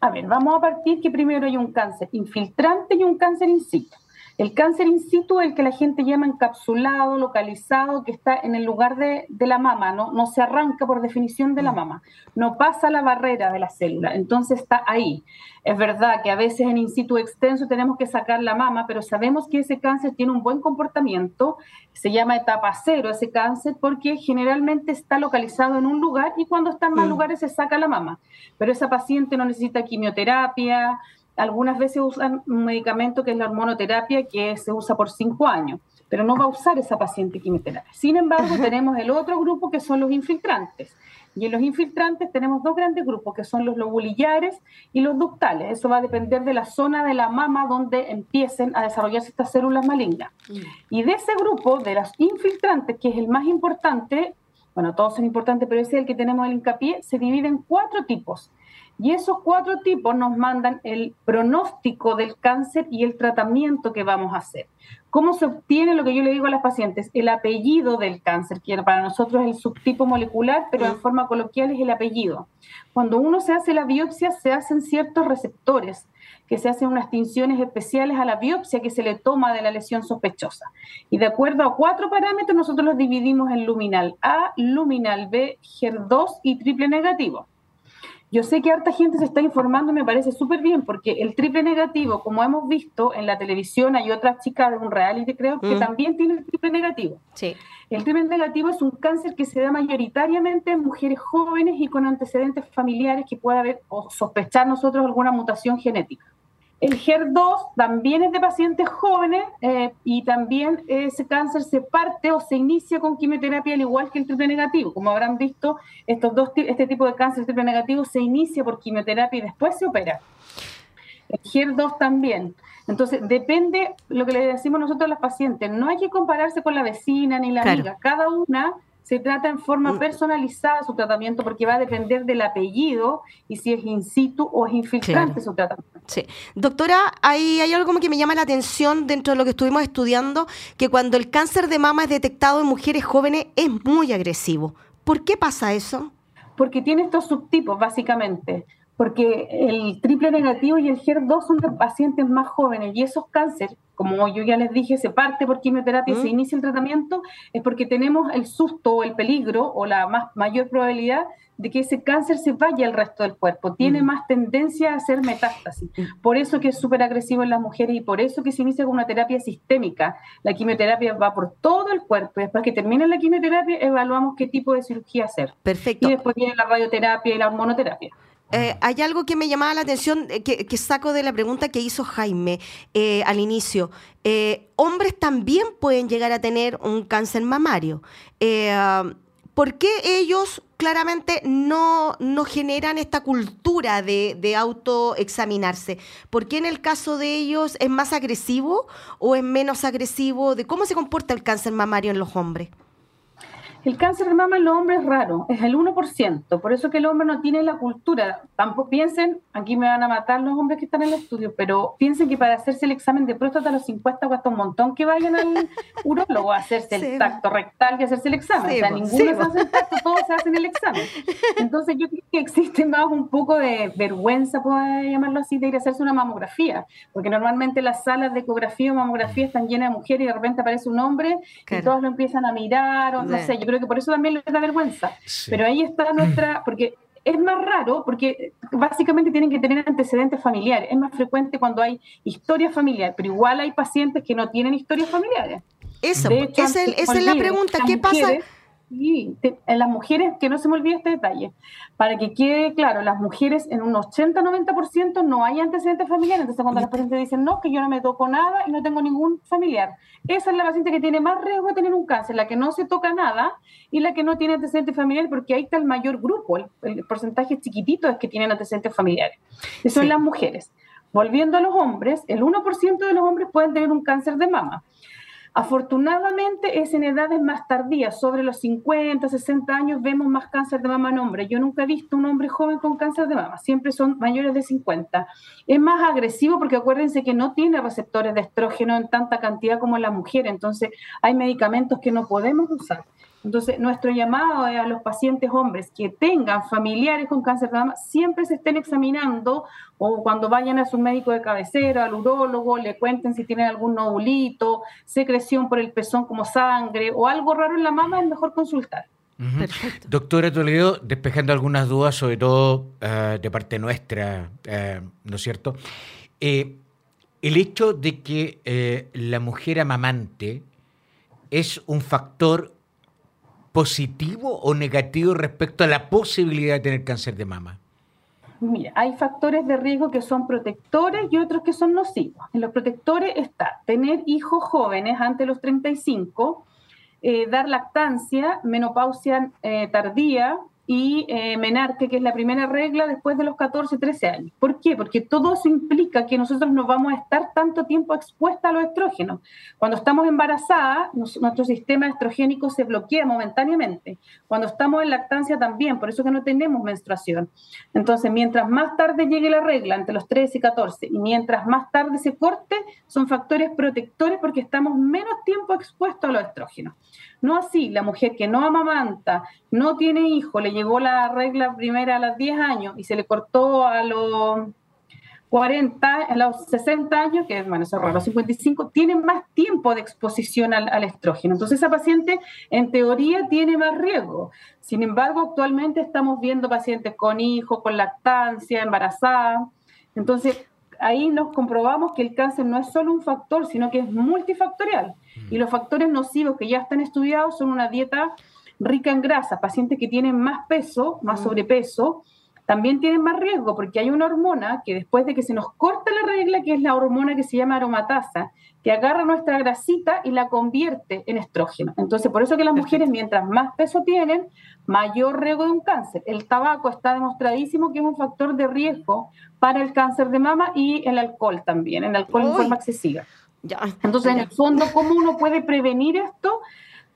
A ver, vamos a partir que primero hay un cáncer infiltrante y un cáncer in situ. El cáncer in situ es el que la gente llama encapsulado, localizado, que está en el lugar de, la mama, ¿no? no se arranca por definición de la mm. mama, no pasa la barrera de la célula, entonces está ahí. Es verdad que a veces en in situ extenso tenemos que sacar la mama, pero sabemos que ese cáncer tiene un buen comportamiento, se llama etapa cero ese cáncer porque generalmente está localizado en un lugar y cuando está en más mm. lugares se saca la mama. Pero esa paciente no necesita quimioterapia, algunas veces usan un medicamento que es la hormonoterapia, que se usa por cinco años, pero no va a usar esa paciente quimioterapia. Sin embargo, tenemos el otro grupo que son los infiltrantes. Y en los infiltrantes tenemos dos grandes grupos, que son los lobulillares y los ductales. Eso va a depender de la zona de la mama donde empiecen a desarrollarse estas células malignas. Mm. Y de ese grupo, de los infiltrantes, que es el más importante, bueno, todos son importantes, pero ese es el que tenemos el hincapié, se divide en cuatro tipos. Y esos cuatro tipos nos mandan el pronóstico del cáncer y el tratamiento que vamos a hacer. ¿Cómo se obtiene lo que yo le digo a las pacientes? El apellido del cáncer, que para nosotros es el subtipo molecular, pero en forma coloquial es el apellido. Cuando uno se hace la biopsia, se hacen ciertos receptores, que se hacen unas tinciones especiales a la biopsia que se le toma de la lesión sospechosa. Y de acuerdo a cuatro parámetros, nosotros los dividimos en luminal A, luminal B, HER2 y triple negativo. Yo sé que harta gente se está informando y me parece súper bien, porque el triple negativo, como hemos visto en la televisión, hay otra chica de un reality, creo, que mm. también tiene el triple negativo. Sí. El triple negativo es un cáncer que se da mayoritariamente en mujeres jóvenes y con antecedentes familiares que pueda haber o sospechar nosotros alguna mutación genética. El HER2 también es de pacientes jóvenes eh, y también ese cáncer se parte o se inicia con quimioterapia al igual que el triple negativo. Como habrán visto, estos dos, este tipo de cáncer triple negativo se inicia por quimioterapia y después se opera. El HER2 también. Entonces, depende lo que le decimos nosotros a los pacientes. No hay que compararse con la vecina ni la amiga. Cada una se trata en forma personalizada su tratamiento porque va a depender del apellido y si es in situ o es infiltrante su tratamiento. Sí. Doctora, hay, hay algo que me llama la atención dentro de lo que estuvimos estudiando, que cuando el cáncer de mama es detectado en mujeres jóvenes es muy agresivo. ¿Por qué pasa eso? Porque tiene estos subtipos, básicamente porque el triple negativo y el HER2 son de pacientes más jóvenes y esos cánceres, como yo ya les dije, se parte por quimioterapia y se inicia el tratamiento, es porque tenemos el susto o el peligro o la más, mayor probabilidad de que ese cáncer se vaya al resto del cuerpo, tiene más tendencia a hacer metástasis. Por eso que es súper agresivo en las mujeres y por eso que se inicia con una terapia sistémica. La quimioterapia va por todo el cuerpo y después que termine la quimioterapia evaluamos qué tipo de cirugía hacer. Perfecto. Y después viene la radioterapia y la hormonoterapia. Eh, hay algo que me llamaba la atención, eh, que, saco de la pregunta que hizo Jaime eh, al inicio. hombres también pueden llegar a tener un cáncer mamario. ¿Por qué ellos claramente no, no generan esta cultura de, de autoexaminarse? ¿Por qué en el caso de ellos es más agresivo o es menos agresivo? ¿De cómo se comporta el cáncer mamario en los hombres? El cáncer de mama en los hombres es raro, es el 1%, por eso que el hombre no tiene la cultura. Tampoco piensen, aquí me van a matar los hombres que están en el estudio, pero piensen que para hacerse el examen de próstata a los 50 cuesta un montón que vayan al [laughs] urólogo a hacerse el tacto rectal y hacerse el examen. o sea, ninguno se hace el tacto, todos se hacen el examen. [laughs] Entonces yo creo que existe más un poco de vergüenza, puedo llamarlo así, de ir a hacerse una mamografía, porque normalmente las salas de ecografía o mamografía están llenas de mujeres y de repente aparece un hombre y todos lo empiezan a mirar, o no sé, yo creo que por eso también les da vergüenza. Pero ahí está nuestra, porque es más raro porque básicamente tienen que tener antecedentes familiares. Es más frecuente cuando hay historia familiar, pero igual hay pacientes que no tienen historias familiares. Eso, esa es la pregunta. ¿Qué pasa? Y en las mujeres, que no se me olvide este detalle, para que quede claro, las mujeres en un 80-90% no hay antecedentes familiares. Entonces, cuando las pacientes dicen, no, que yo no me toco nada y no tengo ningún familiar, esa es la paciente que tiene más riesgo de tener un cáncer, la que no se toca nada y la que no tiene antecedentes familiares, porque ahí está el mayor grupo, el, porcentaje chiquitito es que tienen antecedentes familiares. Eso son las mujeres. Volviendo a los hombres, el 1% de los hombres pueden tener un cáncer de mama. Afortunadamente es en edades más tardías, sobre los 50, 60 años vemos más cáncer de mama en hombres. Yo nunca he visto un hombre joven con cáncer de mama, siempre son mayores de 50. Es más agresivo porque acuérdense que no tiene receptores de estrógeno en tanta cantidad como la mujer, entonces hay medicamentos que no podemos usar. Entonces, nuestro llamado es a los pacientes hombres que tengan familiares con cáncer de mama, siempre se estén examinando o cuando vayan a su médico de cabecera, al urólogo, le cuenten si tienen algún nodulito, secreción por el pezón como sangre o algo raro en la mama, es mejor consultar. Doctora Toledo, despejando algunas dudas, sobre todo eh, de parte nuestra, eh, ¿no es cierto? Eh, el hecho de que la mujer amamante es un factor positivo o negativo respecto a la posibilidad de tener cáncer de mama? Mira, hay factores de riesgo que son protectores y otros que son nocivos. En los protectores está tener hijos jóvenes antes de los 35, eh, dar lactancia, menopausia eh, tardía, y eh, menarque, que es la primera regla después de los 14, 13 años. ¿Por qué? Porque todo eso implica que nosotros no vamos a estar tanto tiempo expuesta a los estrógenos. Cuando estamos embarazadas, nuestro sistema estrogénico se bloquea momentáneamente. Cuando estamos en lactancia también, por eso que no tenemos menstruación. Entonces, mientras más tarde llegue la regla, entre los 13 y 14, y mientras más tarde se corte, son factores protectores porque estamos menos tiempo expuestos a los estrógenos. No así, la mujer que no amamanta, no tiene hijo, le llegó la regla primera a los 10 años y se le cortó a los 40, en los 60 años, que bueno, es raro, 55, tienen más tiempo de exposición al, al, estrógeno. Entonces esa paciente en teoría tiene más riesgo. Sin embargo, actualmente estamos viendo pacientes con hijos, con lactancia, embarazadas. Entonces ahí nos comprobamos que el cáncer no es solo un factor, sino que es multifactorial. Y los factores nocivos que ya están estudiados son una dieta rica en grasa, pacientes que tienen más peso, más mm. sobrepeso, también tienen más riesgo porque hay una hormona que después de que se nos corta la regla, que es la hormona que se llama aromatasa, que agarra nuestra grasita y la convierte en estrógeno. Entonces, por eso que las mujeres, mientras más peso tienen, mayor riesgo de un cáncer. El tabaco está demostradísimo que es un factor de riesgo para el cáncer de mama y el alcohol también, el alcohol en forma excesiva. Entonces, en el fondo, ¿cómo uno puede prevenir esto?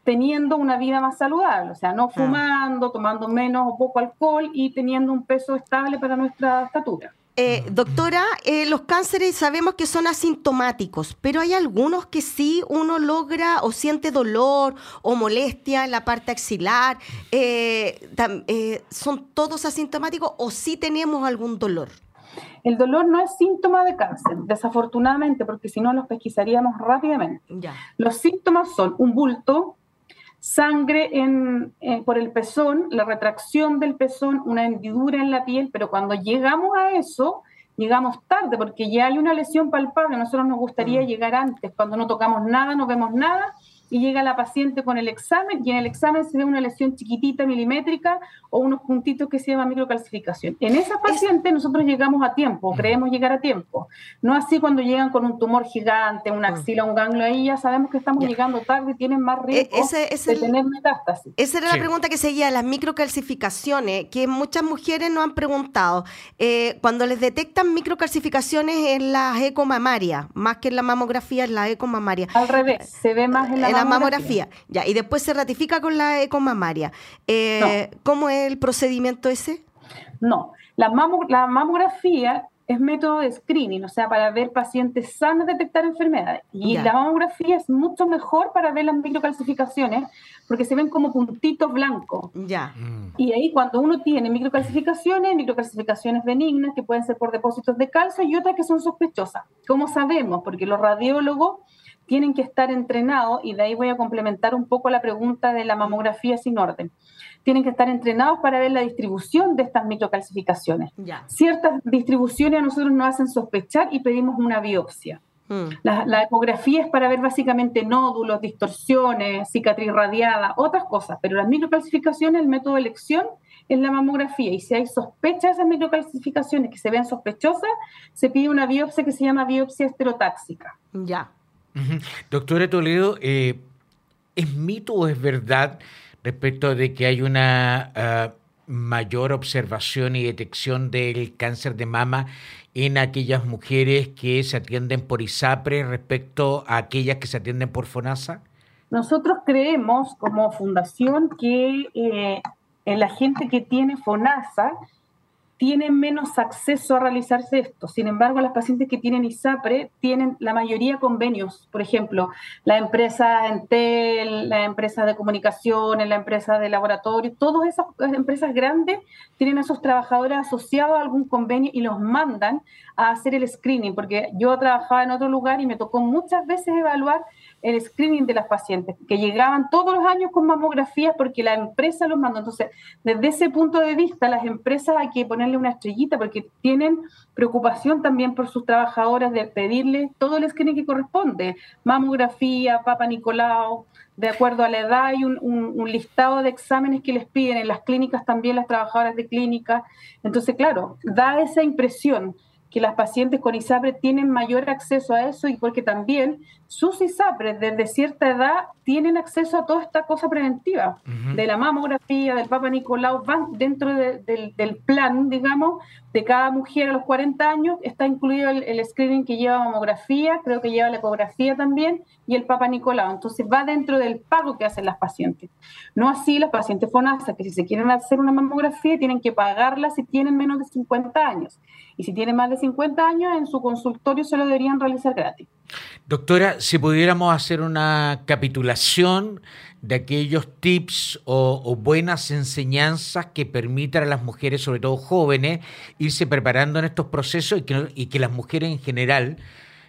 teniendo una vida más saludable, o sea, no fumando, tomando menos o poco alcohol y teniendo un peso estable para nuestra estatura. Eh, doctora, eh, los cánceres sabemos que son asintomáticos, pero hay algunos que sí uno logra o siente dolor o molestia en la parte axilar. Eh, ¿Son todos asintomáticos o sí tenemos algún dolor? El dolor no es síntoma de cáncer, desafortunadamente, porque si no los pesquisaríamos rápidamente. Los síntomas son un bulto, sangre en, por el pezón, la retracción del pezón, una hendidura en la piel, pero cuando llegamos a eso, llegamos tarde porque ya hay una lesión palpable. nosotros nos gustaría mm. llegar antes, cuando no tocamos nada, no vemos nada y llega la paciente con el examen y en el examen se ve una lesión chiquitita, milimétrica o unos puntitos que se llama microcalcificación. En esa paciente nosotros llegamos a tiempo, creemos llegar a tiempo. No así cuando llegan con un tumor gigante, una axila, un ganglio, ahí ya sabemos que estamos llegando tarde y tienen más e-, riesgo de tener metástasis. Esa era la pregunta que seguía, las microcalcificaciones, que muchas mujeres nos han preguntado. Eh, cuando les detectan microcalcificaciones en la ecomamaria, más que en la mamografía, en la ecomamaria. Al revés, se ve más en la la mamografía. Ya, y después se ratifica con la ecomamaria. Eh, ¿Cómo es el procedimiento ese? No, la, la mamografía es método de screening, o sea, para ver pacientes sanos detectar enfermedades. Y la mamografía es mucho mejor para ver las microcalcificaciones, porque se ven como puntitos blancos. Ya. Mm. Y ahí cuando uno tiene microcalcificaciones, microcalcificaciones benignas, que pueden ser por depósitos de calcio, y otras que son sospechosas. ¿Cómo sabemos? Porque los radiólogos tienen que estar entrenados, y de ahí voy a complementar un poco la pregunta de la mamografía sin orden. Tienen que estar entrenados para ver la distribución de estas microcalcificaciones. Ciertas distribuciones a nosotros nos hacen sospechar y pedimos una biopsia. Hmm. La, ecografía es para ver básicamente nódulos, distorsiones, cicatriz radiada, otras cosas, pero las microcalcificaciones, el método de elección es la mamografía y si hay sospecha de esas microcalcificaciones que se vean sospechosas, se pide una biopsia que se llama biopsia esterotáxica. Ya. Doctora Toledo, eh, ¿es mito o es verdad respecto de que hay una ah, mayor observación y detección del cáncer de mama en aquellas mujeres que se atienden por ISAPRE respecto a aquellas que se atienden por FONASA? Nosotros creemos como fundación que eh, en la gente que tiene FONASA tienen menos acceso a realizarse esto. Sin embargo, las pacientes que tienen ISAPRE tienen la mayoría convenios. Por ejemplo, la empresa Entel, la empresa de comunicaciones, la empresa de laboratorio, todas esas empresas grandes tienen a sus trabajadores asociados a algún convenio y los mandan a hacer el screening, porque yo trabajaba en otro lugar y me tocó muchas veces evaluar el screening de las pacientes, que llegaban todos los años con mamografías porque la empresa los mandó. Entonces, desde ese punto de vista, las empresas hay que ponerle una estrellita porque tienen preocupación también por sus trabajadoras de pedirle todo el screening que corresponde, mamografía, papa Nicolau, de acuerdo a la edad hay un, un, listado de exámenes que les piden en las clínicas también las trabajadoras de clínica. Entonces, claro, da esa impresión que las pacientes con ISAPRE tienen mayor acceso a eso y porque también sus ISAPRES desde cierta edad tienen acceso a toda esta cosa preventiva, de la mamografía, del Papa Nicolau, van dentro del plan, digamos, de cada mujer a los 40 años, está incluido el, screening que lleva mamografía, creo que lleva la ecografía también, y el Papa Nicolau. Entonces va dentro del pago que hacen las pacientes. No así las pacientes FONASA, que si se quieren hacer una mamografía tienen que pagarla si tienen menos de 50 años. Y si tienen más de 50 años en su consultorio se lo deberían realizar gratis. Doctora, si pudiéramos hacer una capitulación de aquellos tips o, buenas enseñanzas que permitan a las mujeres, sobre todo jóvenes, irse preparando en estos procesos y que, y que las mujeres en general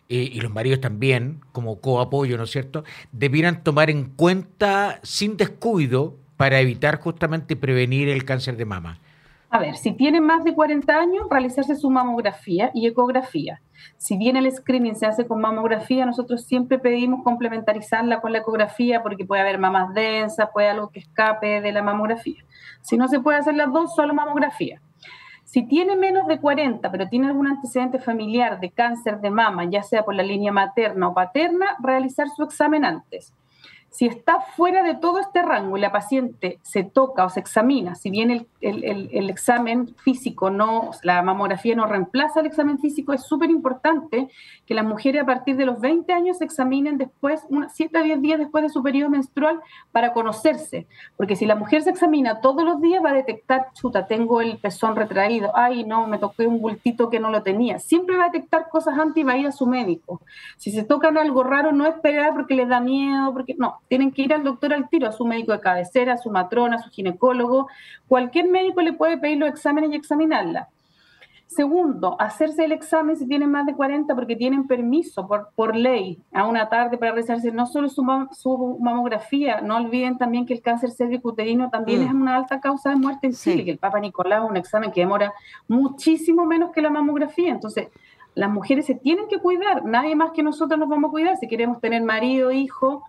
eh, y los maridos también, como coapoyo, ¿no es cierto?, debieran tomar en cuenta sin descuido para evitar justamente prevenir el cáncer de mama. A ver, si tienen más de 40 años, realizarse su mamografía y ecografía. Si bien el screening se hace con mamografía, nosotros siempre pedimos complementarizarla con la ecografía porque puede haber mamas densas, puede algo que escape de la mamografía. Si no se puede hacer las dos, solo mamografía. Si tiene menos de 40, pero tiene algún antecedente familiar de cáncer de mama, ya sea por la línea materna o paterna, realizar su examen antes. Si está fuera de todo este rango y la paciente se toca o se examina, si bien el, el, examen físico no, la mamografía no reemplaza el examen físico, es súper importante que las mujeres a partir de los 20 años se examinen después, 7 a 10 días después de su periodo menstrual, para conocerse. Porque si la mujer se examina todos los días, va a detectar, chuta, tengo el pezón retraído, ay, no, me toqué un bultito que no lo tenía. Siempre va a detectar cosas antes y va a ir a su médico. Si se tocan algo raro, no esperar porque les da miedo, porque no, tienen que ir al doctor al tiro, a su médico de cabecera, a su matrona, a su ginecólogo. Cualquier médico le puede pedir los exámenes y examinarla. Segundo, hacerse el examen si tienen más de 40 porque tienen permiso por, por ley a una tarde para realizarse no solo su, mamografía, no olviden también que el cáncer cervicuterino también mm. es una alta causa de muerte en Chile, que el Papa Nicolau es un examen que demora muchísimo menos que la mamografía. Entonces, las mujeres se tienen que cuidar, nadie más que nosotros nos vamos a cuidar si queremos tener marido, hijo,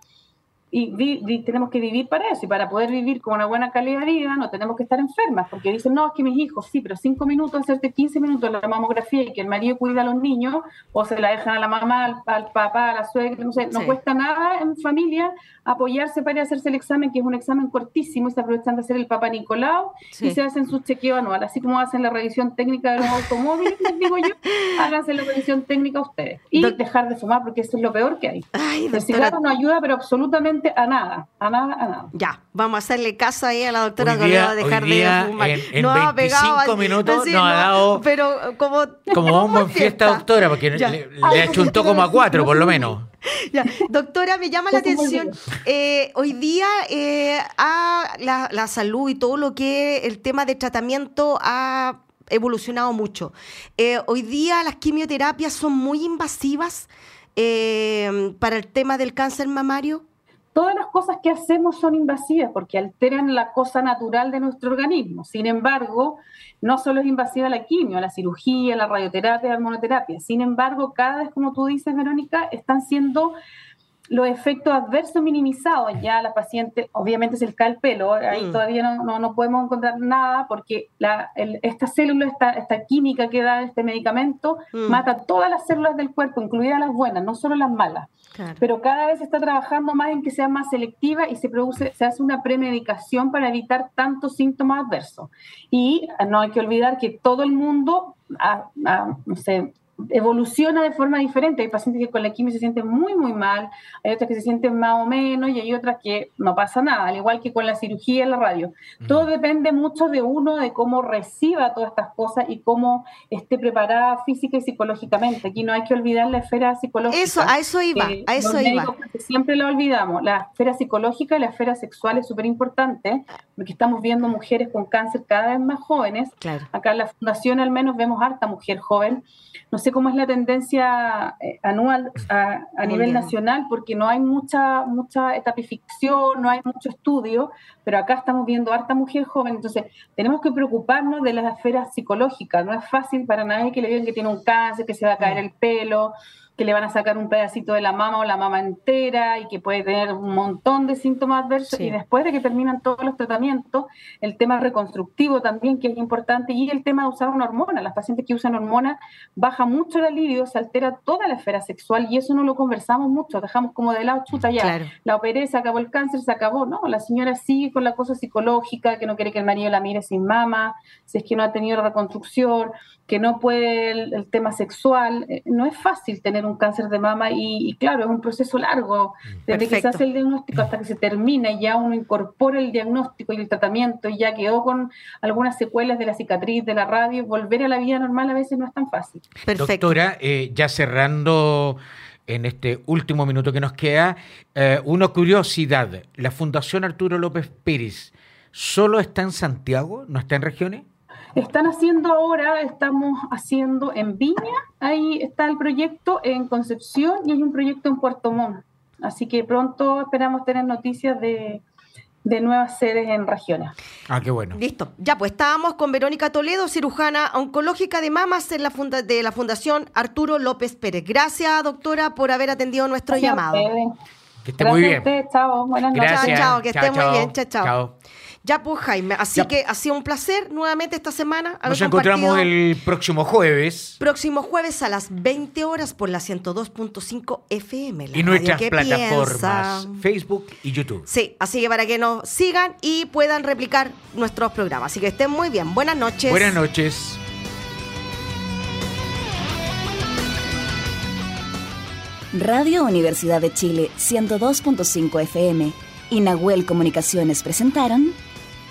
y tenemos que vivir para eso, y para poder vivir con una buena calidad de vida no tenemos que estar enfermas, porque dicen, no, es que mis hijos, sí, pero cinco minutos, hacerte 15 minutos la mamografía y que el marido cuida a los niños, o se la dejan a la mamá, al, papá, a la suegra, no sé, no cuesta nada en familia apoyarse para hacerse el examen, que es un examen cortísimo, y se aprovechan de hacer el Papa Nicolau, y se hacen su chequeo anual, así como hacen la revisión técnica de los automóviles, [laughs] digo yo, háganse la revisión técnica ustedes, y dejar de fumar, porque eso es lo peor que hay. el cigarro no ayuda, pero absolutamente a nada, a nada, a nada. Ya, vamos a hacerle caso ahí a la doctora que va a dejar de fumar. En, 25 minutos nos ha dado pero como, como [laughs] un buen fiesta, doctora, porque le, le achuntó como a cuatro, por lo menos. [laughs] Ya. Doctora, me llama la atención, eh, hoy día eh, la, la, salud y todo lo que el tema de tratamiento ha evolucionado mucho. Eh, hoy día las quimioterapias son muy invasivas para el tema del cáncer mamario todas las cosas que hacemos son invasivas porque alteran la cosa natural de nuestro organismo. Sin embargo, no solo es invasiva la quimio, la cirugía, la radioterapia, la hormonoterapia. Sin embargo, cada vez, como tú dices, Verónica, están siendo los efectos adversos minimizados. Ya la paciente, obviamente se le cae el pelo, ahí mm. todavía no, no, podemos encontrar nada porque la, esta célula, esta, esta química que da este medicamento, mm. mata todas las células del cuerpo, incluidas las buenas, no solo las malas. Pero cada vez se está trabajando más en que sea más selectiva y se produce, se hace una premedicación para evitar tantos síntomas adversos. Y no hay que olvidar que todo el mundo, no sé, evoluciona de forma diferente. Hay pacientes que con la quimio se sienten muy, muy mal, hay otras que se sienten más o menos y hay otras que no pasa nada, al igual que con la cirugía y la radio. Todo depende mucho de uno, de cómo reciba todas estas cosas y cómo esté preparada física y psicológicamente. Aquí no hay que olvidar la esfera psicológica. Eso, a eso iba, a eso iba. Siempre lo olvidamos. La esfera psicológica y la esfera sexual es súper importante porque estamos viendo mujeres con cáncer cada vez más jóvenes. Acá en la fundación al menos vemos harta mujer joven. No sé cómo es la tendencia eh, anual a, nivel nacional, porque no hay mucha, mucha etapificación, no hay mucho estudio, pero acá estamos viendo harta mujer joven, entonces tenemos que preocuparnos de las esferas psicológicas. No es fácil para nadie que le digan que tiene un cáncer, que se va a caer mm. el pelo, que le van a sacar un pedacito de la mama o la mama entera y que puede tener un montón de síntomas adversos. Y después de que terminan todos los tratamientos, el tema reconstructivo también, que es importante, y el tema de usar una hormona. Las pacientes que usan hormona baja mucho el alivio, se altera toda la esfera sexual y eso no lo conversamos mucho, dejamos como de lado, chuta ya, la operé, se acabó el cáncer, se acabó. No, la señora sigue con la cosa psicológica, que no quiere que el marido la mire sin mama, si es que no ha tenido reconstrucción, que no puede el, tema sexual. Eh, no es fácil tener un cáncer de mama y, claro, es un proceso largo, desde que se hace el diagnóstico hasta que se termina y ya uno incorpora el diagnóstico y el tratamiento y ya quedó con algunas secuelas de la cicatriz, de la radio, volver a la vida normal a veces no es tan fácil. Perfecto. Doctora, eh, ya cerrando en este último minuto que nos queda, eh, una curiosidad, la Fundación Arturo López Pérez, ¿solo está en Santiago? ¿No está en regiones? Están haciendo ahora, estamos haciendo en Viña, ahí está el proyecto, en Concepción y hay un proyecto en Puerto Montt. Así que pronto esperamos tener noticias de, nuevas sedes en regiones. Ah, qué bueno. Listo. Ya, pues estábamos con Verónica Toledo, cirujana oncológica de mamas en la funda de la Fundación Arturo López Pérez. Gracias, doctora, por haber atendido nuestro llamado. Que esté muy bien. chao, buenas noches. Chao, chao, que esté muy bien. chao. chao. Ya pues Jaime, así que ha sido un placer nuevamente esta semana. Nos encontramos el próximo jueves. Próximo jueves a las 20 horas por la 102.5 FM. y nuestras plataformas Facebook y YouTube. Sí, así que para que nos sigan y puedan replicar nuestros programas. Así que estén muy bien. Buenas noches. Buenas noches. Radio Universidad de Chile 102.5 FM y Nahuel Comunicaciones presentaron